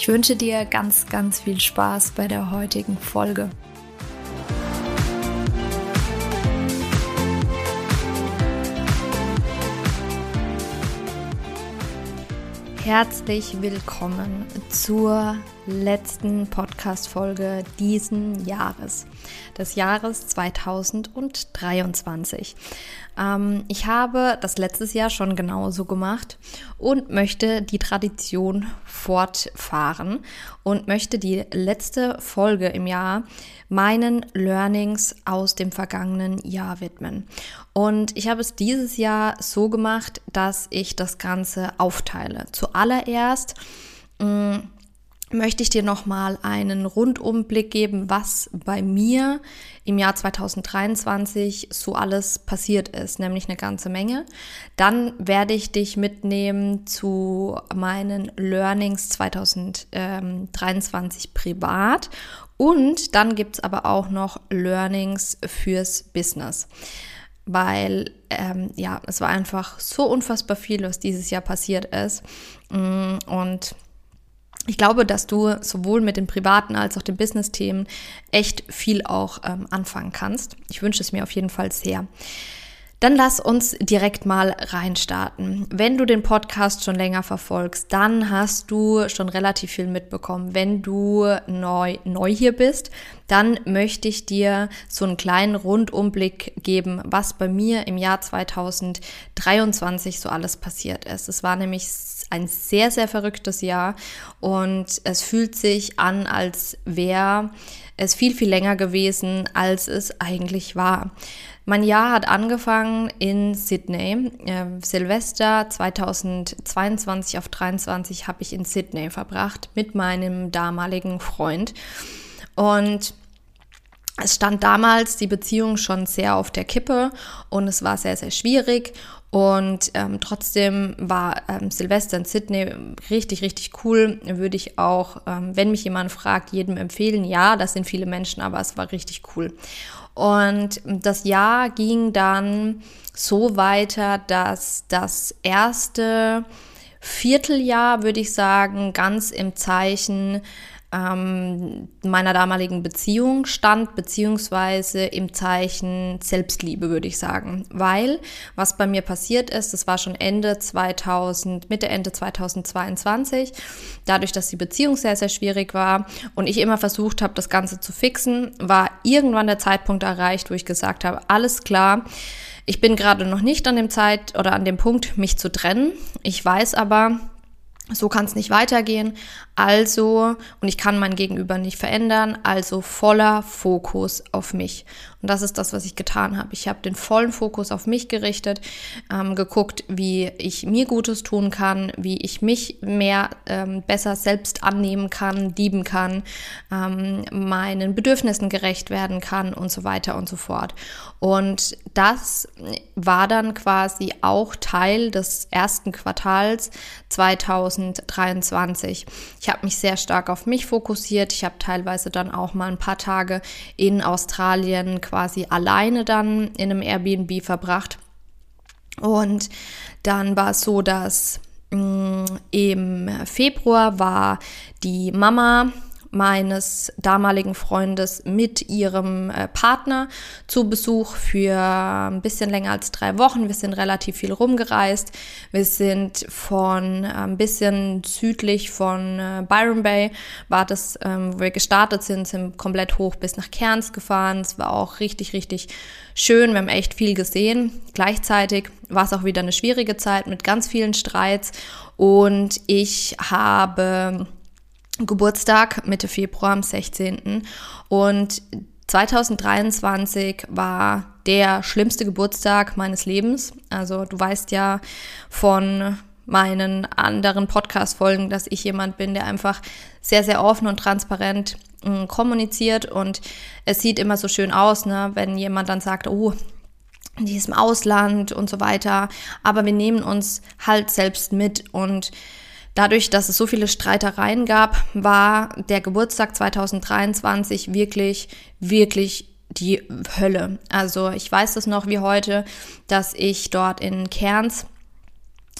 Ich wünsche dir ganz, ganz viel Spaß bei der heutigen Folge. Herzlich willkommen zur letzten Podcast-Folge diesen Jahres, des Jahres 2023. Ähm, ich habe das letztes Jahr schon genauso gemacht und möchte die Tradition fortfahren und möchte die letzte Folge im Jahr meinen Learnings aus dem vergangenen Jahr widmen. Und ich habe es dieses Jahr so gemacht, dass ich das Ganze aufteile. Zuallererst mh, mm, möchte ich dir nochmal einen Rundumblick geben, was bei mir im Jahr 2023 so alles passiert ist, nämlich eine ganze Menge. Dann werde ich dich mitnehmen zu meinen Learnings 2023 privat und dann gibt es aber auch noch Learnings fürs Business weil ähm, ja, es war einfach so unfassbar viel, was dieses Jahr passiert ist. Mm, und ich glaube, dass du sowohl mit den privaten als auch den Business-Themen echt viel auch ähm, anfangen kannst. Ich wünsche es mir auf jeden Fall sehr. Dann lass uns direkt mal reinstarten. Wenn du den Podcast schon länger verfolgst, dann hast du schon relativ viel mitbekommen. Wenn du neu, neu hier bist, dann möchte ich dir so einen kleinen Rundumblick geben, was bei mir im Jahr 2023 so alles passiert ist. Es war nämlich ein sehr, sehr verrücktes Jahr und es fühlt sich an, als wäre es viel, viel länger gewesen, als es eigentlich war. Mein Jahr hat angefangen in Sydney. Äh, Silvester 2022 auf 23 habe ich in Sydney verbracht mit meinem damaligen Freund. Und es stand damals die Beziehung schon sehr auf der Kippe und es war sehr, sehr schwierig. Und ähm, trotzdem war ähm, Silvester in Sydney richtig, richtig cool. Würde ich auch, ähm, wenn mich jemand fragt, jedem empfehlen. Ja, das sind viele Menschen, aber es war richtig cool. Und das Jahr ging dann so weiter, dass das erste Vierteljahr, würde ich sagen, ganz im Zeichen ähm, meiner damaligen Beziehung stand, beziehungsweise im Zeichen Selbstliebe, würde ich sagen. Weil, was bei mir passiert ist, das war schon Ende 2000, Mitte, Ende 2022, dadurch, dass die Beziehung sehr, sehr schwierig war und ich immer versucht habe, das Ganze zu fixen, war irgendwann der Zeitpunkt erreicht, wo ich gesagt habe, alles klar, ich bin gerade noch nicht an dem Zeit oder an dem Punkt, mich zu trennen. Ich weiß aber, so kann es nicht weitergehen. Also, und ich kann mein Gegenüber nicht verändern, also voller Fokus auf mich. Und das ist das, was ich getan habe. Ich habe den vollen Fokus auf mich gerichtet, ähm, geguckt, wie ich mir Gutes tun kann, wie ich mich mehr ähm, besser selbst annehmen kann, lieben kann, ähm, meinen Bedürfnissen gerecht werden kann und so weiter und so fort. Und das war dann quasi auch Teil des ersten Quartals 2023. Ich habe mich sehr stark auf mich fokussiert. Ich habe teilweise dann auch mal ein paar Tage in Australien quasi alleine dann in einem Airbnb verbracht. Und dann war es so, dass mh, mm, im Februar war die Mama meines damaligen Freundes mit ihrem äh, Partner zu Besuch für ein bisschen länger als drei Wochen. Wir sind relativ viel rumgereist. Wir sind von äh, ein bisschen südlich von äh, Byron Bay, war das, ähm, wo wir gestartet sind, sind komplett hoch bis nach Cairns gefahren. Es war auch richtig, richtig schön. Wir haben echt viel gesehen. Gleichzeitig war es auch wieder eine schwierige Zeit mit ganz vielen Streits und ich habe Geburtstag Mitte Februar am 16. Und 2023 war der schlimmste Geburtstag meines Lebens. Also du weißt ja von meinen anderen Podcast-Folgen, dass ich jemand bin, der einfach sehr, sehr offen und transparent mh, kommuniziert und es sieht immer so schön aus, ne, wenn jemand dann sagt, oh, die ist im Ausland und so weiter. Aber wir nehmen uns halt selbst mit und dadurch, dass es so viele Streitereien gab, war der Geburtstag 2023 wirklich, wirklich die Hölle. Also ich weiß das noch wie heute, dass ich dort in Kerns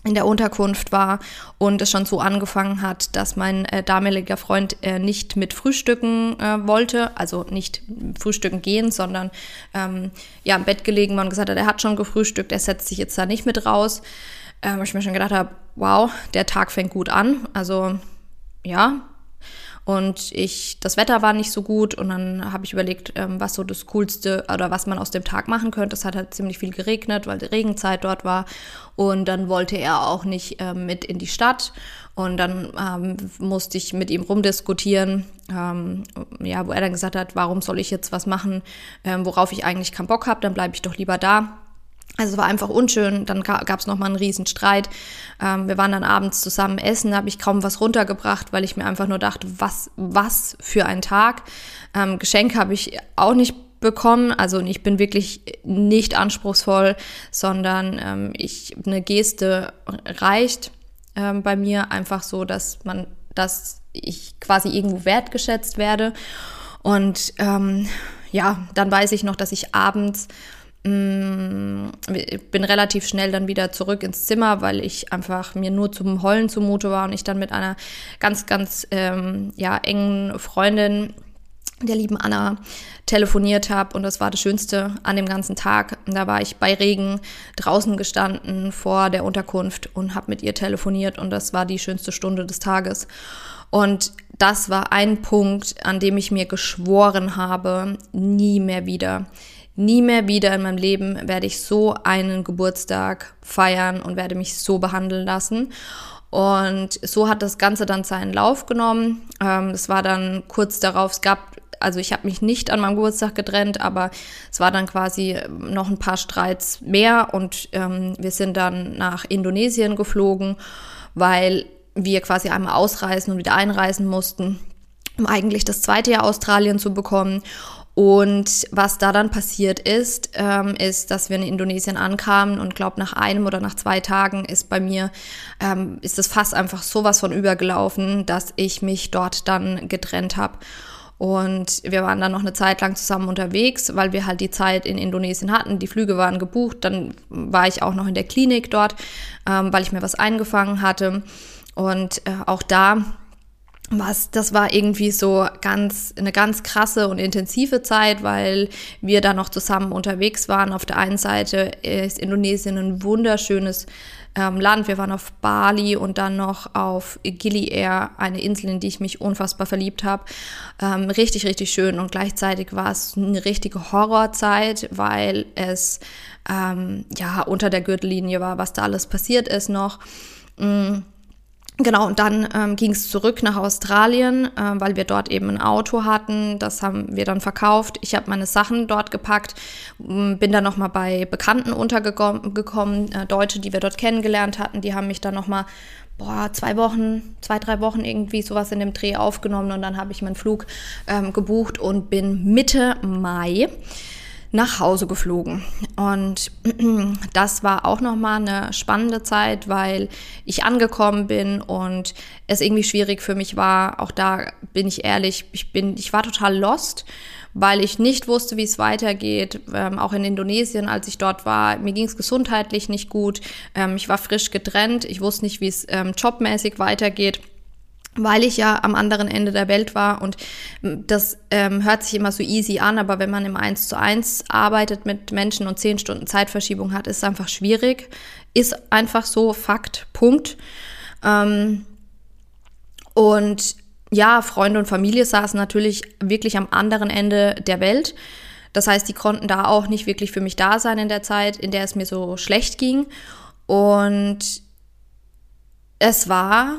in der Unterkunft war und es schon so angefangen hat, dass mein äh, damaliger Freund äh, nicht mit Frühstücken äh, wollte, also nicht frühstücken gehen, sondern ähm, ja im Bett gelegen war und gesagt hat, er hat schon gefrühstückt, er setzt sich jetzt da nicht mit raus. Ähm, ich mir schon gedacht habe, wow, der Tag fängt gut an, also ja, und ich, das Wetter war nicht so gut und dann habe ich überlegt, ähm, was so das Coolste oder was man aus dem Tag machen könnte. Es hat halt ziemlich viel geregnet, weil die Regenzeit dort war. Und dann wollte er auch nicht ähm, mit in die Stadt. Und dann ähm, musste ich mit ihm rumdiskutieren, ähm, ja, wo er dann gesagt hat, warum soll ich jetzt was machen, ähm, worauf ich eigentlich keinen Bock habe, dann bleibe ich doch lieber da. Also es war einfach unschön. Dann gab es nochmal einen riesen Streit. Ähm, wir waren dann abends zusammen essen, da habe ich kaum was runtergebracht, weil ich mir einfach nur dachte, was, was für ein Tag. Ähm, Geschenk habe ich auch nicht bekommen. Also ich bin wirklich nicht anspruchsvoll, sondern ähm, ich eine Geste reicht ähm, bei mir einfach so, dass man, dass ich quasi irgendwo wertgeschätzt werde. Und ähm, ja, dann weiß ich noch, dass ich abends ich bin relativ schnell dann wieder zurück ins Zimmer, weil ich einfach mir nur zum Heulen zumute war und ich dann mit einer ganz, ganz ähm, ja, engen Freundin, der lieben Anna, telefoniert habe und das war das Schönste an dem ganzen Tag. Da war ich bei Regen draußen gestanden vor der Unterkunft und habe mit ihr telefoniert und das war die schönste Stunde des Tages. Und das war ein Punkt, an dem ich mir geschworen habe, nie mehr wieder Nie mehr wieder in meinem Leben werde ich so einen Geburtstag feiern und werde mich so behandeln lassen. Und so hat das Ganze dann seinen Lauf genommen. Ähm, es war dann kurz darauf, es gab, also ich habe mich nicht an meinem Geburtstag getrennt, aber es war dann quasi noch ein paar Streits mehr und ähm, wir sind dann nach Indonesien geflogen, weil wir quasi einmal ausreisen und wieder einreisen mussten, um eigentlich das zweite Jahr Australien zu bekommen. Und was da dann passiert ist, ähm, ist, dass wir in Indonesien ankamen und glaube nach einem oder nach zwei Tagen ist bei mir ähm, ist das Fass einfach sowas von übergelaufen, dass ich mich dort dann getrennt habe. Und wir waren dann noch eine Zeit lang zusammen unterwegs, weil wir halt die Zeit in Indonesien hatten. Die Flüge waren gebucht. Dann war ich auch noch in der Klinik dort, ähm, weil ich mir was eingefangen hatte. Und äh, auch da was, das war irgendwie so ganz, eine ganz krasse und intensive Zeit, weil wir da noch zusammen unterwegs waren. Auf der einen Seite ist Indonesien ein wunderschönes ähm, Land. Wir waren auf Bali und dann noch auf Gili Air, eine Insel, in die ich mich unfassbar verliebt habe. Ähm, richtig, richtig schön und gleichzeitig war es eine richtige Horrorzeit, weil es ähm, ja unter der Gürtellinie war, was da alles passiert ist noch. Mhm Genau, und dann ähm, ging es zurück nach Australien, äh, weil wir dort eben ein Auto hatten. Das haben wir dann verkauft. Ich habe meine Sachen dort gepackt, bin dann nochmal bei Bekannten untergekommen, äh, Deutsche, die wir dort kennengelernt hatten. Die haben mich dann nochmal, boah, zwei Wochen, zwei, drei Wochen irgendwie sowas in dem Dreh aufgenommen. Und dann habe ich meinen Flug ähm, gebucht und bin Mitte Mai nach Hause geflogen. Und das war auch nochmal eine spannende Zeit, weil ich angekommen bin und es irgendwie schwierig für mich war. Auch da bin ich ehrlich, ich bin, ich war total lost, weil ich nicht wusste, wie es weitergeht. Ähm, auch in Indonesien, als ich dort war, mir ging es gesundheitlich nicht gut. Ähm, ich war frisch getrennt. Ich wusste nicht, wie es ähm, jobmäßig weitergeht weil ich ja am anderen Ende der Welt war und das ähm, hört sich immer so easy an, aber wenn man im 1 zu 1 arbeitet mit Menschen und 10 Stunden Zeitverschiebung hat, ist es einfach schwierig. Ist einfach so, Fakt, Punkt. Ähm, und ja, Freunde und Familie saßen natürlich wirklich am anderen Ende der Welt. Das heißt, die konnten da auch nicht wirklich für mich da sein in der Zeit, in der es mir so schlecht ging. Und es war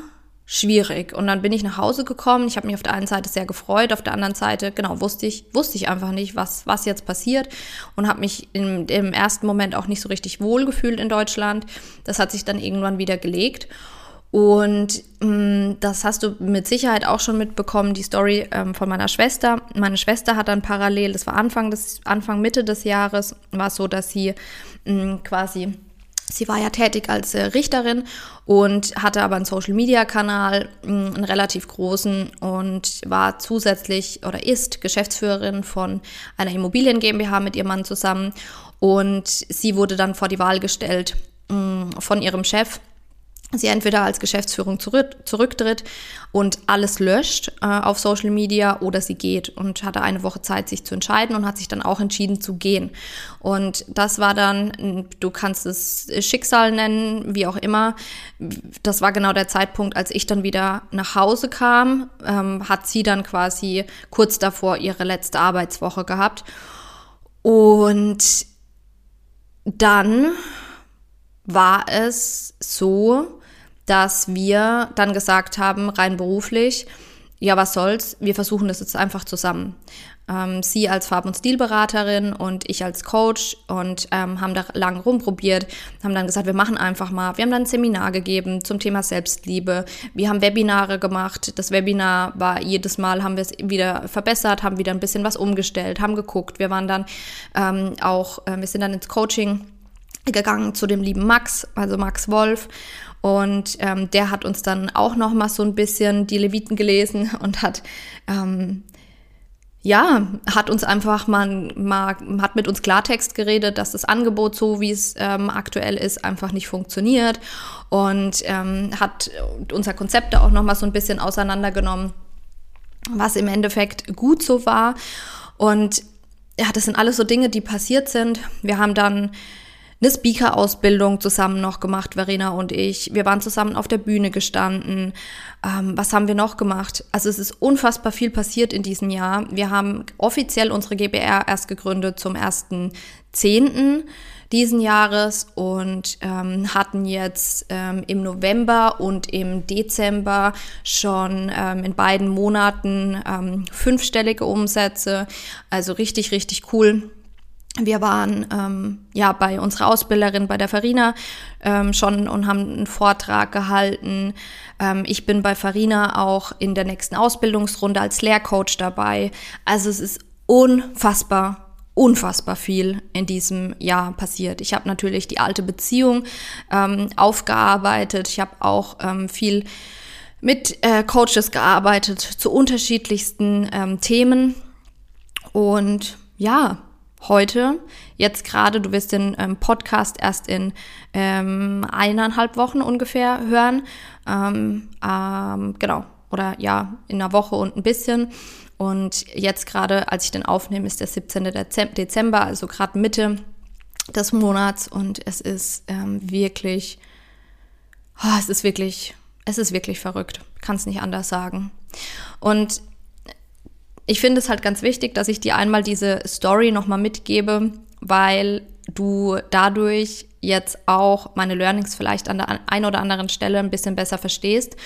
schwierig. Und dann bin ich nach Hause gekommen. Ich habe mich auf der einen Seite sehr gefreut, auf der anderen Seite, genau, wusste ich, wusste ich einfach nicht, was, was jetzt passiert und habe mich im, im ersten Moment auch nicht so richtig wohl gefühlt in Deutschland. Das hat sich dann irgendwann wieder gelegt. Und mh, mm, das hast du mit Sicherheit auch schon mitbekommen, die Story ähm, von meiner Schwester. Meine Schwester hat dann parallel, das war Anfang des, Anfang Mitte des Jahres, war es so, dass sie mh, mm, quasi Sie war ja tätig als äh, Richterin und hatte aber einen Social-Media-Kanal, mm, einen relativ großen und war zusätzlich oder ist Geschäftsführerin von einer Immobilien GmbH mit ihrem Mann zusammen. Und sie wurde dann vor die Wahl gestellt von ihrem Chef, sie entweder als Geschäftsführung zurück, zurücktritt und alles löscht äh, auf Social Media oder sie geht und hatte eine Woche Zeit, sich zu entscheiden und hat sich dann auch entschieden zu gehen. Und das war dann, du kannst es Schicksal nennen, wie auch immer. Das war genau der Zeitpunkt, als ich dann wieder nach Hause kam, ähm, hat sie dann quasi kurz davor ihre letzte Arbeitswoche gehabt. Und dann war es so, dass wir dann gesagt haben, rein beruflich, ja, was soll's, wir versuchen das jetzt einfach zusammen. Ähm, sie als Farb- und Stilberaterin und ich als Coach und ähm, haben da lang rumprobiert, haben dann gesagt, wir machen einfach mal. Wir haben dann ein Seminar gegeben zum Thema Selbstliebe. Wir haben Webinare gemacht. Das Webinar war jedes Mal, haben wir es wieder verbessert, haben wieder ein bisschen was umgestellt, haben geguckt. Wir waren dann ähm, auch, äh, wir sind dann ins Coaching gegangen zu dem lieben Max, also Max Wolf. Und ähm, der hat uns dann auch noch mal so ein bisschen die Leviten gelesen und hat ähm, ja, hat uns einfach mal, mal, hat mit uns Klartext geredet, dass das Angebot so, wie es ähm, aktuell ist, einfach nicht funktioniert und ähm, hat unser Konzept auch noch mal so ein bisschen auseinandergenommen, was im Endeffekt gut so war. Und ja, das sind alles so Dinge, die passiert sind. Wir haben dann eine Speaker-Ausbildung zusammen noch gemacht, Verena und ich. Wir waren zusammen auf der Bühne gestanden. Ähm, was haben wir noch gemacht? Also es ist unfassbar viel passiert in diesem Jahr. Wir haben offiziell unsere GBR erst gegründet zum 1.10. diesen Jahres und ähm, hatten jetzt ähm, im November und im Dezember schon ähm, in beiden Monaten ähm, fünfstellige Umsätze. Also richtig, richtig cool wir waren ähm, ja bei unserer Ausbilderin, bei der Farina ähm, schon und haben einen Vortrag gehalten. Ähm, ich bin bei Farina auch in der nächsten Ausbildungsrunde als Lehrcoach dabei. Also es ist unfassbar, unfassbar viel in diesem Jahr passiert. Ich habe natürlich die alte Beziehung ähm, aufgearbeitet. Ich habe auch ähm, viel mit äh, Coaches gearbeitet zu unterschiedlichsten ähm, Themen. Und ja, heute, jetzt gerade, du wirst den ähm, Podcast erst in ähm, eineinhalb Wochen ungefähr hören. Ähm, ähm, genau, oder ja, in einer Woche und ein bisschen. Und jetzt gerade, als ich den aufnehme, ist der 17. Dezember, also gerade Mitte des Monats. Und es ist ähm, wirklich, oh, es ist wirklich, es ist wirklich verrückt. Kann es nicht anders sagen. Und ich finde es halt ganz wichtig, dass ich dir einmal diese Story nochmal mitgebe, weil du dadurch jetzt auch meine Learnings vielleicht an der einen oder anderen Stelle ein bisschen besser verstehst.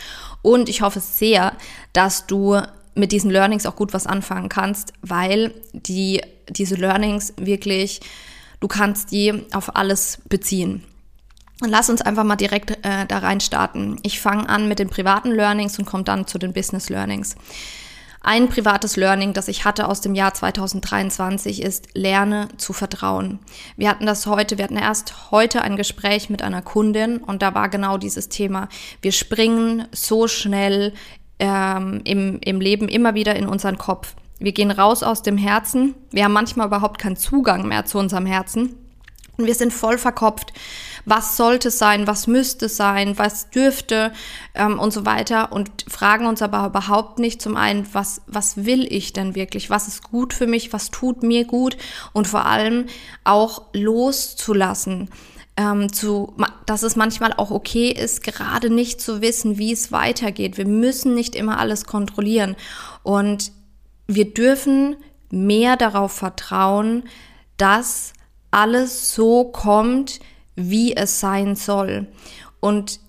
Und ich hoffe sehr, dass du mit diesen Learnings auch gut was anfangen kannst, weil die, diese Learnings wirklich, du kannst die auf alles beziehen. Lass uns einfach mal direkt äh, da rein starten. Ich fange an mit den privaten Learnings und komme dann zu den Business Learnings. Ein privates Learning, das ich hatte aus dem Jahr 2023 ist, lerne zu vertrauen. Wir hatten das heute, wir hatten erst heute ein Gespräch mit einer Kundin und da war genau dieses Thema. Wir springen so schnell ähm, im, im Leben immer wieder in unseren Kopf. Wir gehen raus aus dem Herzen. Wir haben manchmal überhaupt keinen Zugang mehr zu unserem Herzen. Und wir sind voll verkopft was sollte sein, was müsste sein, was dürfte ähm, und so weiter und fragen uns aber überhaupt nicht zum einen, was, was will ich denn wirklich, was ist gut für mich, was tut mir gut und vor allem auch loszulassen. Ähm, zu, dass es manchmal auch okay ist, gerade nicht zu wissen, wie es weitergeht. Wir müssen nicht immer alles kontrollieren. Und wir dürfen mehr darauf vertrauen, dass alles so kommt, wie es sein soll. Und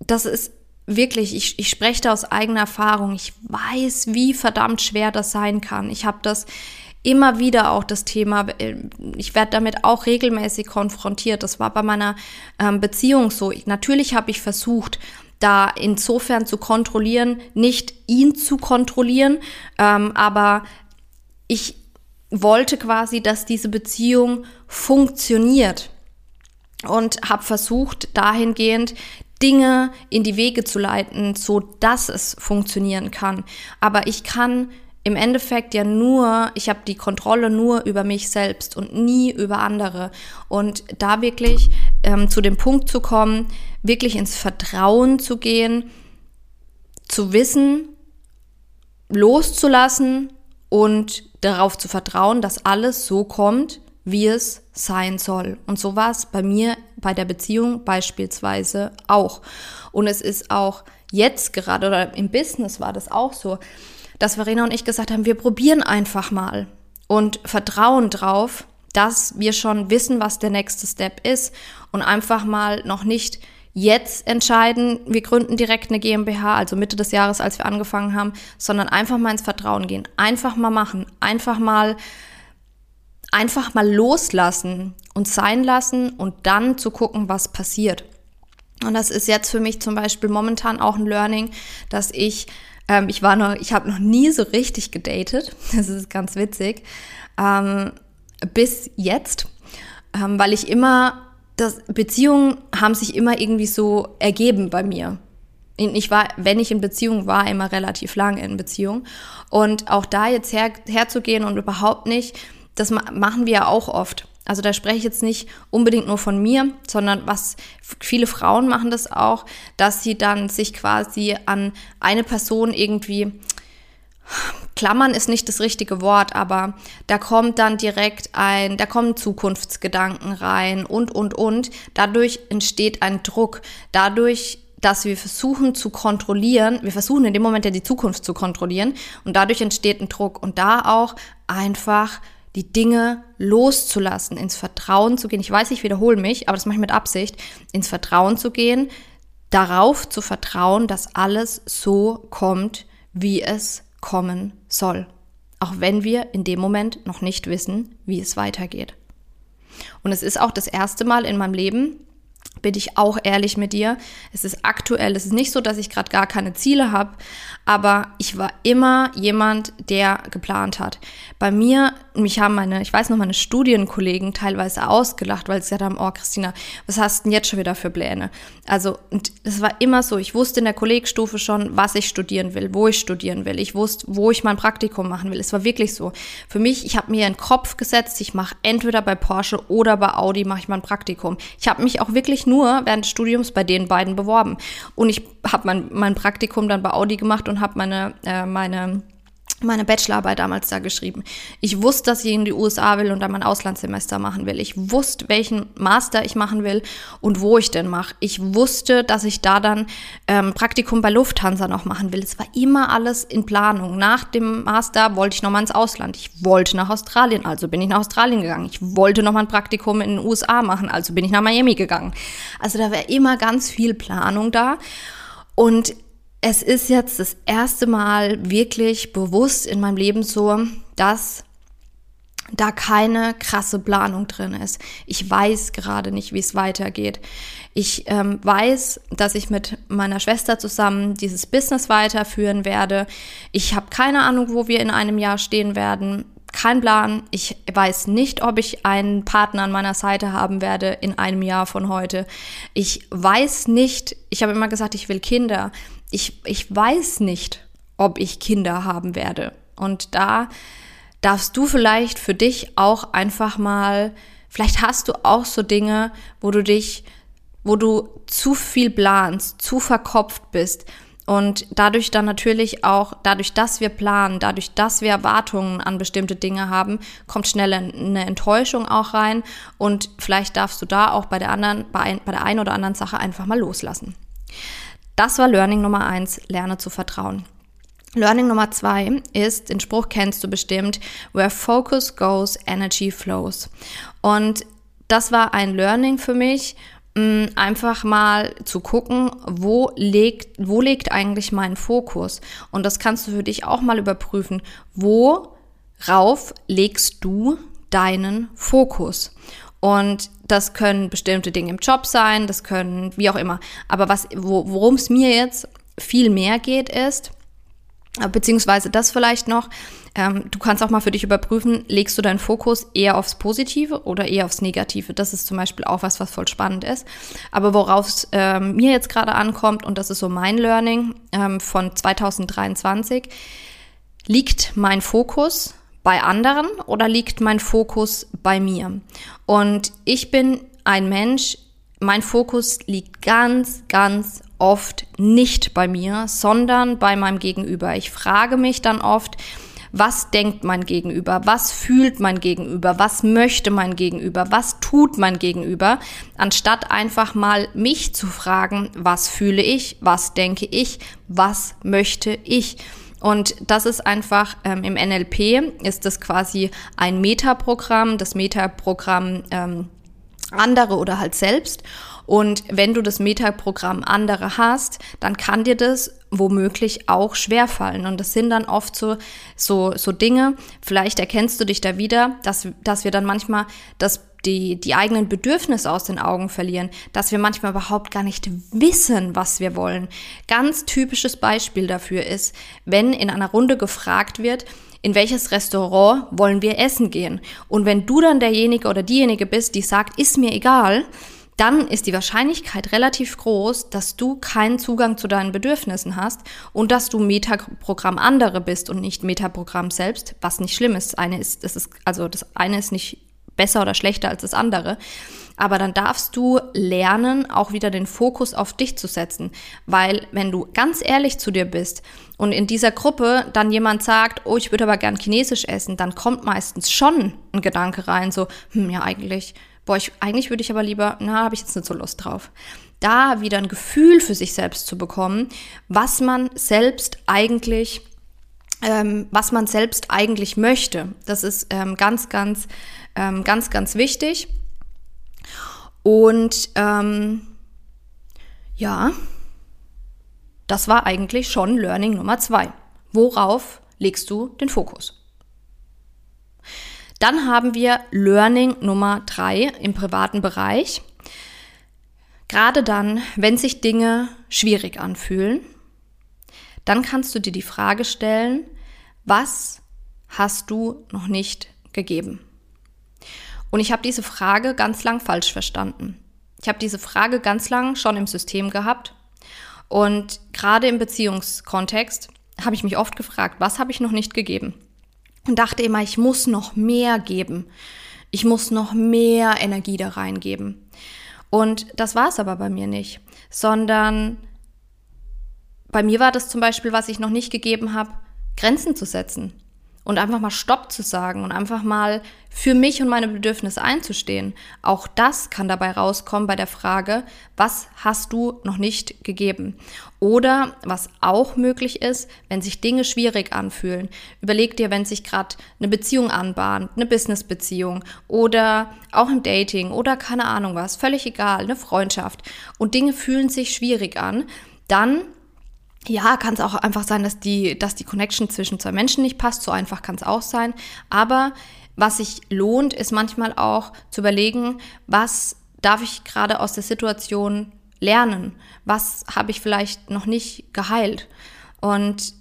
das ist wirklich, ich, ich spreche da aus eigener Erfahrung. Ich weiß, wie verdammt schwer das sein kann. Ich habe das immer wieder auch das Thema, ich werde damit auch regelmäßig konfrontiert. Das war bei meiner ähm, Beziehung so. Ich, natürlich habe ich versucht, da insofern zu kontrollieren, nicht ihn zu kontrollieren, ähm, aber ich wollte quasi, dass diese Beziehung funktioniert und habe versucht, dahingehend Dinge in die Wege zu leiten, so dass es funktionieren kann. Aber ich kann im Endeffekt ja nur, ich habe die Kontrolle nur über mich selbst und nie über andere. Und da wirklich ähm, zu dem Punkt zu kommen, wirklich ins Vertrauen zu gehen, zu wissen, loszulassen und darauf zu vertrauen, dass alles so kommt, wie es sein soll. Und so war es bei mir bei der Beziehung beispielsweise auch. Und es ist auch jetzt gerade oder im Business war das auch so, dass Verena und ich gesagt haben, wir probieren einfach mal und vertrauen drauf, dass wir schon wissen, was der nächste Step ist und einfach mal noch nicht jetzt entscheiden, wir gründen direkt eine GmbH, also Mitte des Jahres, als wir angefangen haben, sondern einfach mal ins Vertrauen gehen, einfach mal machen, einfach mal einfach mal loslassen und sein lassen und dann zu gucken, was passiert. Und das ist jetzt für mich zum Beispiel momentan auch ein Learning, dass ich, ähm, ich war noch, ich habe noch nie so richtig gedatet. Das ist ganz witzig. Ähm, bis jetzt, ähm, weil ich immer, das, Beziehungen haben sich immer irgendwie so ergeben bei mir. Ich war, wenn ich in Beziehung war, immer relativ lange in Beziehung. Und auch da jetzt her, herzugehen und überhaupt nicht das machen wir ja auch oft. Also da spreche ich jetzt nicht unbedingt nur von mir, sondern was viele Frauen machen das auch, dass sie dann sich quasi an eine Person irgendwie Klammern ist nicht das richtige Wort, aber da kommt dann direkt ein, da kommen Zukunftsgedanken rein und, und, und. Dadurch entsteht ein Druck. Dadurch, dass wir versuchen zu kontrollieren, wir versuchen in dem Moment ja die Zukunft zu kontrollieren und dadurch entsteht ein Druck und da auch einfach die Dinge loszulassen, ins Vertrauen zu gehen. Ich weiß, ich wiederhole mich, aber das mache ich mit Absicht, ins Vertrauen zu gehen, darauf zu vertrauen, dass alles so kommt, wie es kommen soll. Auch wenn wir in dem Moment noch nicht wissen, wie es weitergeht. Und es ist auch das erste Mal in meinem Leben, bin ich auch ehrlich mit dir. Es ist aktuell, es ist nicht so, dass ich gerade gar keine Ziele habe, aber ich war immer jemand, der geplant hat. Bei mir, mich haben meine, ich weiß noch, meine Studienkollegen teilweise ausgelacht, weil sie gesagt haben, oh Christina, was hast du denn jetzt schon wieder für Pläne? Also, und es war immer so, ich wusste in der Kollegstufe schon, was ich studieren will, wo ich studieren will. Ich wusste, wo ich mein Praktikum machen will. Es war wirklich so. Für mich, ich habe mir in den Kopf gesetzt, ich mache entweder bei Porsche oder bei Audi mache ich mein Praktikum. Ich habe mich auch wirklich nur während des Studiums bei den beiden beworben. Und ich habe mein, mein Praktikum dann bei Audi gemacht und habe meine, äh, meine meine Bachelorarbeit damals da geschrieben. Ich wusste, dass ich in die USA will und dann mein Auslandssemester machen will. Ich wusste, welchen Master ich machen will und wo ich den mache. Ich wusste, dass ich da dann ähm, Praktikum bei Lufthansa noch machen will. Es war immer alles in Planung. Nach dem Master wollte ich nochmal ins Ausland. Ich wollte nach Australien, also bin ich nach Australien gegangen. Ich wollte nochmal ein Praktikum in den USA machen, also bin ich nach Miami gegangen. Also da war immer ganz viel Planung da. Und es ist jetzt das erste Mal wirklich bewusst in meinem Leben so, dass da keine krasse Planung drin ist. Ich weiß gerade nicht, wie es weitergeht. Ich ähm, weiß, dass ich mit meiner Schwester zusammen dieses Business weiterführen werde. Ich habe keine Ahnung, wo wir in einem Jahr stehen werden. Kein Plan. Ich weiß nicht, ob ich einen Partner an meiner Seite haben werde in einem Jahr von heute. Ich weiß nicht, ich habe immer gesagt, ich will Kinder ich, ich weiß nicht, ob ich Kinder haben werde. Und da darfst du vielleicht für dich auch einfach mal, vielleicht hast du auch so Dinge, wo du dich, wo du zu viel planst, zu verkopft bist. Und dadurch dann natürlich auch, dadurch, dass wir planen, dadurch, dass wir Erwartungen an bestimmte Dinge haben, kommt schnell eine Enttäuschung auch rein. Und vielleicht darfst du da auch bei der anderen, bei, ein, bei der einen oder anderen Sache einfach mal loslassen. Das war Learning Nummer eins, lerne zu vertrauen. Learning Nummer zwei ist, den Spruch kennst du bestimmt, where focus goes, energy flows. Und das war ein Learning für mich, einfach mal zu gucken, wo legt, wo liegt eigentlich mein Fokus? Und das kannst du für dich auch mal überprüfen. Worauf legst du deinen Fokus? Und das können bestimmte Dinge im Job sein, das können wie auch immer. Aber was, wo, worum es mir jetzt viel mehr geht, ist, beziehungsweise das vielleicht noch, ähm, du kannst auch mal für dich überprüfen, legst du deinen Fokus eher aufs Positive oder eher aufs Negative. Das ist zum Beispiel auch was, was voll spannend ist. Aber worauf es ähm, mir jetzt gerade ankommt, und das ist so mein Learning ähm, von 2023, liegt mein Fokus bei anderen oder liegt mein Fokus bei mir? Und ich bin ein Mensch, mein Fokus liegt ganz, ganz oft nicht bei mir, sondern bei meinem Gegenüber. Ich frage mich dann oft, was denkt mein Gegenüber, was fühlt mein Gegenüber, was möchte mein Gegenüber, was tut mein Gegenüber, anstatt einfach mal mich zu fragen, was fühle ich, was denke ich, was möchte ich. Und das ist einfach ähm, im NLP ist das quasi ein Metaprogramm, das Metaprogramm ähm, andere oder halt selbst. Und wenn du das Metaprogramm andere hast, dann kann dir das womöglich auch schwerfallen. Und das sind dann oft so, so, so Dinge, vielleicht erkennst du dich da wieder, dass, dass wir dann manchmal das die, die eigenen Bedürfnisse aus den Augen verlieren, dass wir manchmal überhaupt gar nicht wissen, was wir wollen. Ganz typisches Beispiel dafür ist, wenn in einer Runde gefragt wird, in welches Restaurant wollen wir essen gehen? Und wenn du dann derjenige oder diejenige bist, die sagt, ist mir egal, dann ist die Wahrscheinlichkeit relativ groß, dass du keinen Zugang zu deinen Bedürfnissen hast und dass du Metaprogramm andere bist und nicht Metaprogramm selbst, was nicht schlimm ist. Eine ist, das ist, also das eine ist nicht besser oder schlechter als das andere. Aber dann darfst du lernen, auch wieder den Fokus auf dich zu setzen. Weil wenn du ganz ehrlich zu dir bist und in dieser Gruppe dann jemand sagt, oh, ich würde aber gern Chinesisch essen, dann kommt meistens schon ein Gedanke rein, so, hm, ja, eigentlich boah, ich, eigentlich würde ich aber lieber, na, habe ich jetzt nicht so Lust drauf. Da wieder ein Gefühl für sich selbst zu bekommen, was man selbst eigentlich, ähm, was man selbst eigentlich möchte. Das ist ähm, ganz, ganz, ähm, ganz, ganz wichtig. Und ähm, ja, das war eigentlich schon Learning Nummer zwei. Worauf legst du den Fokus? Dann haben wir Learning Nummer drei im privaten Bereich. Gerade dann, wenn sich Dinge schwierig anfühlen, dann kannst du dir die Frage stellen, was hast du noch nicht gegeben? Und ich habe diese Frage ganz lang falsch verstanden. Ich habe diese Frage ganz lang schon im System gehabt. Und gerade im Beziehungskontext habe ich mich oft gefragt, was habe ich noch nicht gegeben? und dachte immer, ich muss noch mehr geben. Ich muss noch mehr Energie da reingeben. Und das war es aber bei mir nicht, sondern bei mir war das zum Beispiel, was ich noch nicht gegeben habe, Grenzen zu setzen und einfach mal Stopp zu sagen und einfach mal für mich und meine Bedürfnisse einzustehen. Auch das kann dabei rauskommen bei der Frage, was hast du noch nicht gegeben? Oder was auch möglich ist, wenn sich Dinge schwierig anfühlen. Überleg dir, wenn sich gerade eine Beziehung anbahnt, eine Businessbeziehung oder auch im Dating oder keine Ahnung was, völlig egal, eine Freundschaft und Dinge fühlen sich schwierig an, dann ja, kann es auch einfach sein, dass die, dass die Connection zwischen zwei Menschen nicht passt. So einfach kann es auch sein. Aber was sich lohnt, ist manchmal auch zu überlegen, was darf ich gerade aus der Situation lernen? Was habe ich vielleicht noch nicht geheilt? Und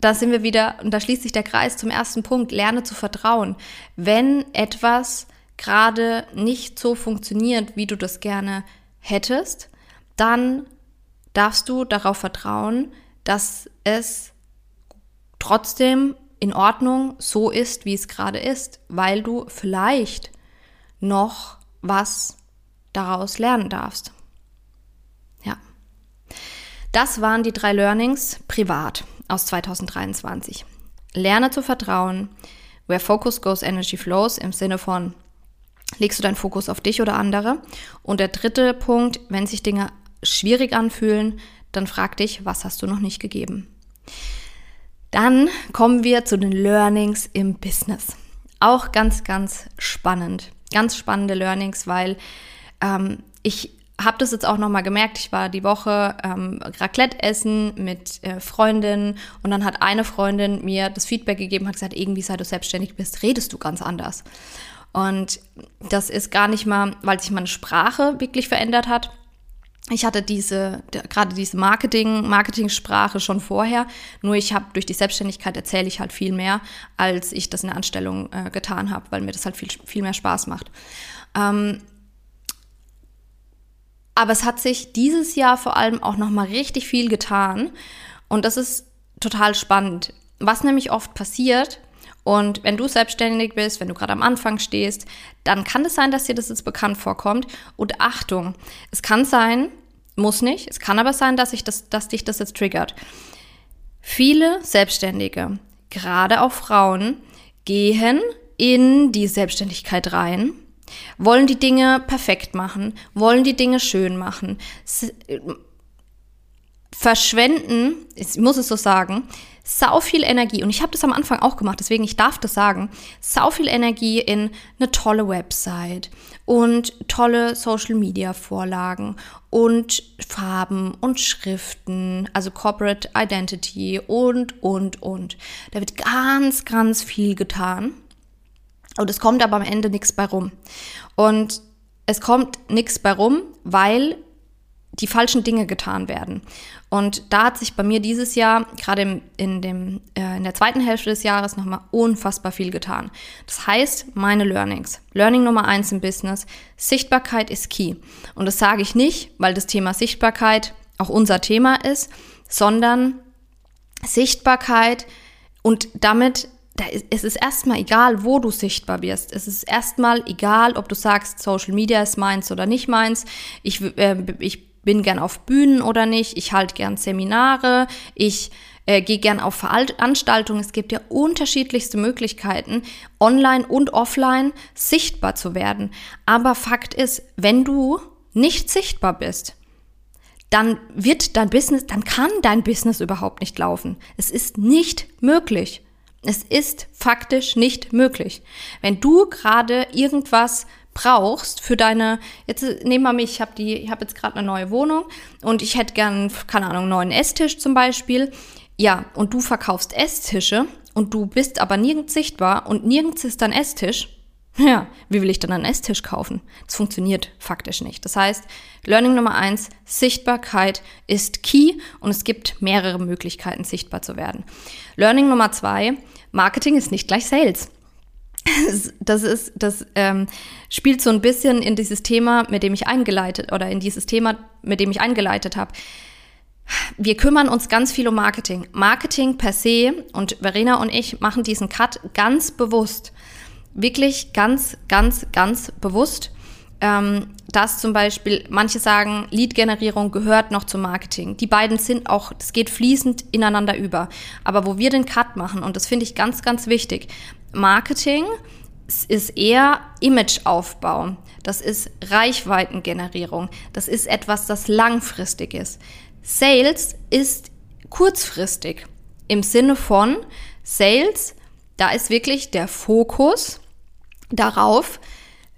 da sind wir wieder, und da schließt sich der Kreis zum ersten Punkt, lerne zu vertrauen. Wenn etwas gerade nicht so funktioniert, wie du das gerne hättest, dann darfst du darauf vertrauen, dass es trotzdem in Ordnung so ist, wie es gerade ist, weil du vielleicht noch was daraus lernen darfst. Ja. Das waren die drei Learnings privat aus 2023. Lerne zu vertrauen. Where focus goes, energy flows im Sinne von legst du deinen Fokus auf dich oder andere. Und der dritte Punkt, wenn sich Dinge schwierig anfühlen, dann frag dich, was hast du noch nicht gegeben? Dann kommen wir zu den Learnings im Business. Auch ganz, ganz spannend. Ganz spannende Learnings, weil ähm, ich habe das jetzt auch nochmal gemerkt. Ich war die Woche ähm, Raclette essen mit äh, Freundinnen und dann hat eine Freundin mir das Feedback gegeben, hat gesagt, irgendwie seit du selbstständig bist, redest du ganz anders. Und das ist gar nicht mal, weil sich meine Sprache wirklich verändert hat. Ich hatte diese, gerade diese Marketing, Marketing-Sprache schon vorher, nur ich habe durch die Selbstständigkeit erzähle ich halt viel mehr, als ich das in der Anstellung äh, getan habe, weil mir das halt viel, viel mehr Spaß macht. Ähm, aber es hat sich dieses Jahr vor allem auch nochmal richtig viel getan. Und das ist total spannend. Was nämlich oft passiert, und wenn du selbstständig bist, wenn du gerade am Anfang stehst, dann kann es sein, dass dir das jetzt bekannt vorkommt. Und Achtung, es kann sein, muss nicht, es kann aber sein, dass, ich das, dass dich das jetzt triggert. Viele Selbstständige, gerade auch Frauen, gehen in die Selbstständigkeit rein, wollen die Dinge perfekt machen, wollen die Dinge schön machen, verschwenden, ich muss es so sagen, sau viel Energie, und ich habe das am Anfang auch gemacht, deswegen ich darf das sagen, sau viel Energie in eine tolle Website und tolle Social-Media-Vorlagen und Farben und Schriften, also Corporate Identity und, und, und. Da wird ganz, ganz viel getan. Und es kommt aber am Ende nichts bei rum. Und es kommt nichts bei rum, weil die falschen Dinge getan werden. Und da hat sich bei mir dieses Jahr, gerade in, dem, äh, in der zweiten Hälfte des Jahres, nochmal unfassbar viel getan. Das heißt, meine Learnings. Learning Nummer eins im Business, Sichtbarkeit ist key. Und das sage ich nicht, weil das Thema Sichtbarkeit auch unser Thema ist, sondern Sichtbarkeit und damit da ist, es ist erstmal egal, wo du sichtbar wirst. Es ist erstmal egal, ob du sagst, Social Media ist meins oder nicht meins. Ich, äh, ich bin gern auf Bühnen oder nicht, ich halte gern Seminare, ich äh, gehe gern auf Veranstaltungen. Es gibt ja unterschiedlichste Möglichkeiten, online und offline sichtbar zu werden. Aber Fakt ist, wenn du nicht sichtbar bist, dann wird dein Business, dann kann dein Business überhaupt nicht laufen. Es ist nicht möglich. Es ist faktisch nicht möglich. Wenn du gerade irgendwas brauchst für deine, jetzt nehmen wir mich, ich habe die, ich habe jetzt gerade eine neue Wohnung und ich hätte gern, keine Ahnung, einen neuen Esstisch zum Beispiel. Ja, und du verkaufst Esstische und du bist aber nirgends sichtbar und nirgends ist dein Esstisch. Ja, wie will ich dann einen Esstisch kaufen? Das funktioniert faktisch nicht. Das heißt, Learning Nummer eins, Sichtbarkeit ist key und es gibt mehrere Möglichkeiten, sichtbar zu werden. Learning Nummer zwei, Marketing ist nicht gleich Sales das ist, das ähm, spielt so ein bisschen in dieses Thema, mit dem ich eingeleitet oder in dieses Thema, mit dem ich eingeleitet habe. Wir kümmern uns ganz viel um Marketing. Marketing per se und Verena und ich machen diesen Cut ganz bewusst. Wirklich ganz, ganz, ganz bewusst. Ähm, dass zum Beispiel manche sagen, Lead-Generierung gehört noch zum Marketing. Die beiden sind auch, das geht fließend ineinander über. Aber wo wir den Cut machen, und das finde ich ganz, ganz wichtig, Marketing ist eher Imageaufbau. Das ist Reichweitengenerierung. Das ist etwas, das langfristig ist. Sales ist kurzfristig. Im Sinne von Sales, da ist wirklich der Fokus darauf,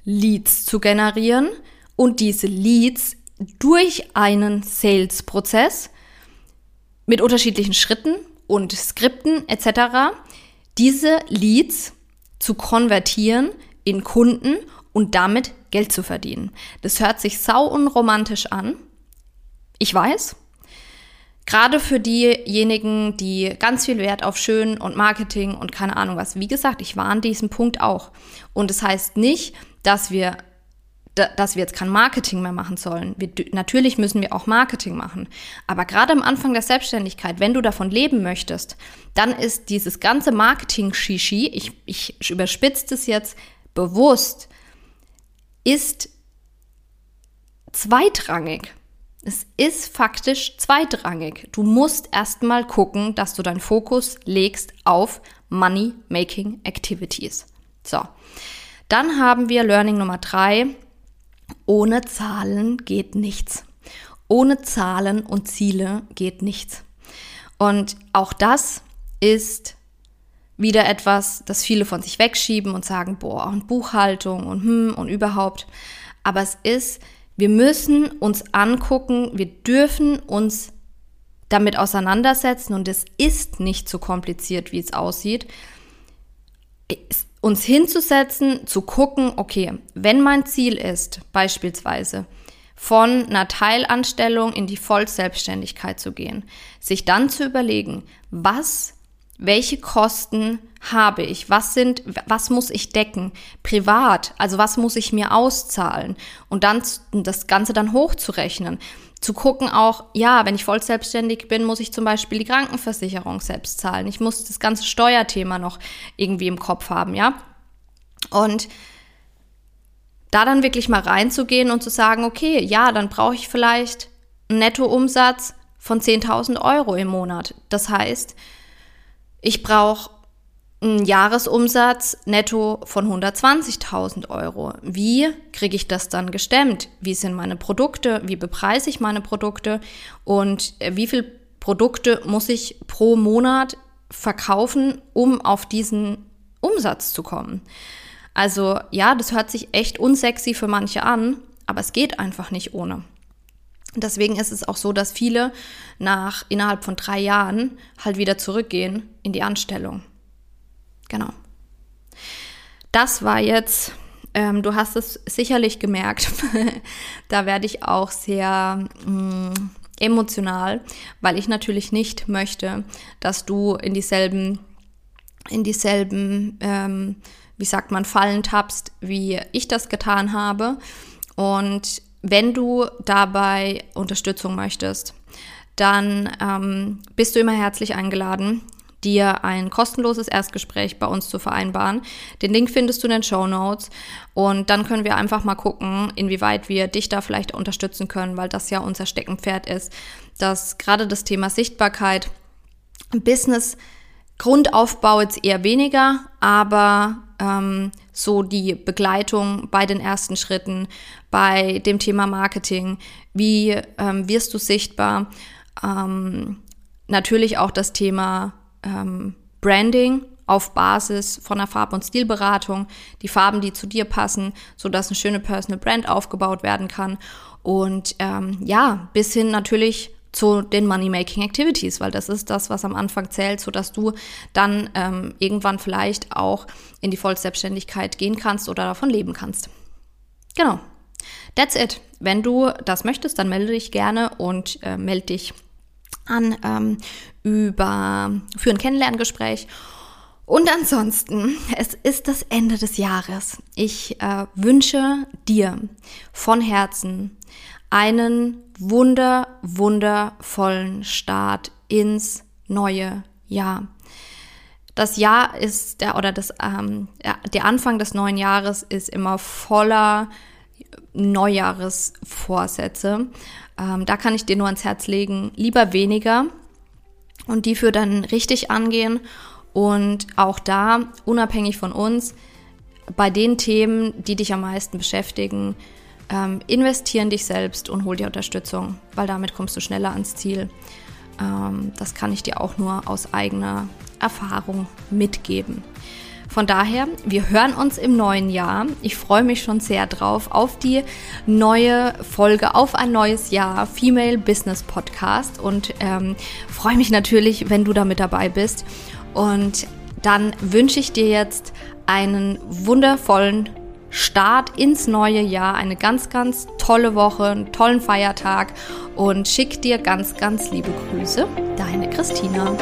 Leads zu generieren und diese Leads durch einen Sales-Prozess mit unterschiedlichen Schritten und Skripten etc diese Leads zu konvertieren in Kunden und damit Geld zu verdienen. Das hört sich sau unromantisch an. Ich weiß. Gerade für diejenigen, die ganz viel Wert auf Schön und Marketing und keine Ahnung was. Wie gesagt, ich war an diesem Punkt auch. Und es das heißt nicht, dass wir dass wir jetzt kein Marketing mehr machen sollen. Wir, natürlich müssen wir auch Marketing machen. Aber gerade am Anfang der Selbstständigkeit, wenn du davon leben möchtest, dann ist dieses ganze Marketing-Shishi, ich, ich überspitze es jetzt bewusst, ist zweitrangig. Es ist faktisch zweitrangig. Du musst erstmal gucken, dass du deinen Fokus legst auf Money-Making Activities. So. Dann haben wir Learning Nummer drei, ohne Zahlen geht nichts. Ohne Zahlen und Ziele geht nichts. Und auch das ist wieder etwas, das viele von sich wegschieben und sagen, boah, und Buchhaltung und hm und überhaupt. Aber es ist, wir müssen uns angucken, wir dürfen uns damit auseinandersetzen und es ist nicht so kompliziert, wie es aussieht. Uns hinzusetzen, zu gucken, okay, wenn mein Ziel ist, beispielsweise von einer Teilanstellung in die Vollselbstständigkeit zu gehen, sich dann zu überlegen, was, welche Kosten habe ich, was sind, was muss ich decken, privat, also was muss ich mir auszahlen? Und dann das Ganze dann hochzurechnen zu gucken auch, ja, wenn ich voll selbstständig bin, muss ich zum Beispiel die Krankenversicherung selbst zahlen. Ich muss das ganze Steuerthema noch irgendwie im Kopf haben, ja. Und da dann wirklich mal reinzugehen und zu sagen, okay, ja, dann brauche ich vielleicht einen Nettoumsatz von 10.000 Euro im Monat. Das heißt, ich brauche einen Jahresumsatz netto von 120.000 Euro. Wie kriege ich das dann gestemmt? Wie sind meine Produkte? Wie bepreise ich meine Produkte? Und äh, wie viele Produkte muss ich pro Monat verkaufen, um auf diesen Umsatz zu kommen? Also ja, das hört sich echt unsexy für manche an, aber es geht einfach nicht ohne. Deswegen ist es auch so, dass viele nach innerhalb von drei Jahren halt wieder zurückgehen in die Anstellung. Genau. Das war jetzt, ähm, du hast es sicherlich gemerkt, da werde ich auch sehr mh, mm, emotional, weil ich natürlich nicht möchte, dass du in dieselben, in dieselben, ähm, wie sagt man, Fallen tappst, wie ich das getan habe. Und wenn du dabei Unterstützung möchtest, dann ähm, bist du immer herzlich eingeladen, dir ein kostenloses Erstgespräch bei uns zu vereinbaren. Den Link findest du in den Show Notes. Und dann können wir einfach mal gucken, inwieweit wir dich da vielleicht unterstützen können, weil das ja unser Steckenpferd ist, dass gerade das Thema Sichtbarkeit, Business, Grundaufbau jetzt eher weniger, aber ähm, so die Begleitung bei den ersten Schritten, bei dem Thema Marketing, wie ähm, wirst du sichtbar, ähm, natürlich auch das Thema ähm, Branding auf Basis von einer Farb- und Stilberatung, die Farben, die zu dir passen, so dass eine schöne Personal Brand aufgebaut werden kann. Und ähm, ja, bis hin natürlich zu den Money-Making Activities, weil das ist das, was am Anfang zählt, so dass du dann ähm, irgendwann vielleicht auch in die Vollselbstständigkeit gehen kannst oder davon leben kannst. Genau. That's it. Wenn du das möchtest, dann melde dich gerne und äh, melde dich an ähm, über für ein Kennenlerngespräch. Und ansonsten, es ist das Ende des Jahres. Ich äh, wünsche dir von Herzen einen wunder, wundervollen Start ins neue Jahr. Das Jahr ist der oder das ähm, der Anfang des neuen Jahres ist immer voller Neujahresvorsätze. Ähm, da kann ich dir nur ans Herz legen, lieber weniger und die für dann richtig angehen und auch da, unabhängig von uns, bei den Themen, die dich am meisten beschäftigen, ähm, investieren dich selbst und hol dir Unterstützung, weil damit kommst du schneller ans Ziel. Ähm, das kann ich dir auch nur aus eigener Erfahrung mitgeben. Von daher, wir hören uns im neuen Jahr. Ich freue mich schon sehr drauf auf die neue Folge, auf ein neues Jahr Female Business Podcast und ähm, freue mich natürlich, wenn du da mit dabei bist. Und dann wünsche ich dir jetzt einen wundervollen Start ins neue Jahr, eine ganz, ganz tolle Woche, einen tollen Feiertag und schick dir ganz, ganz liebe Grüße. Deine Christina.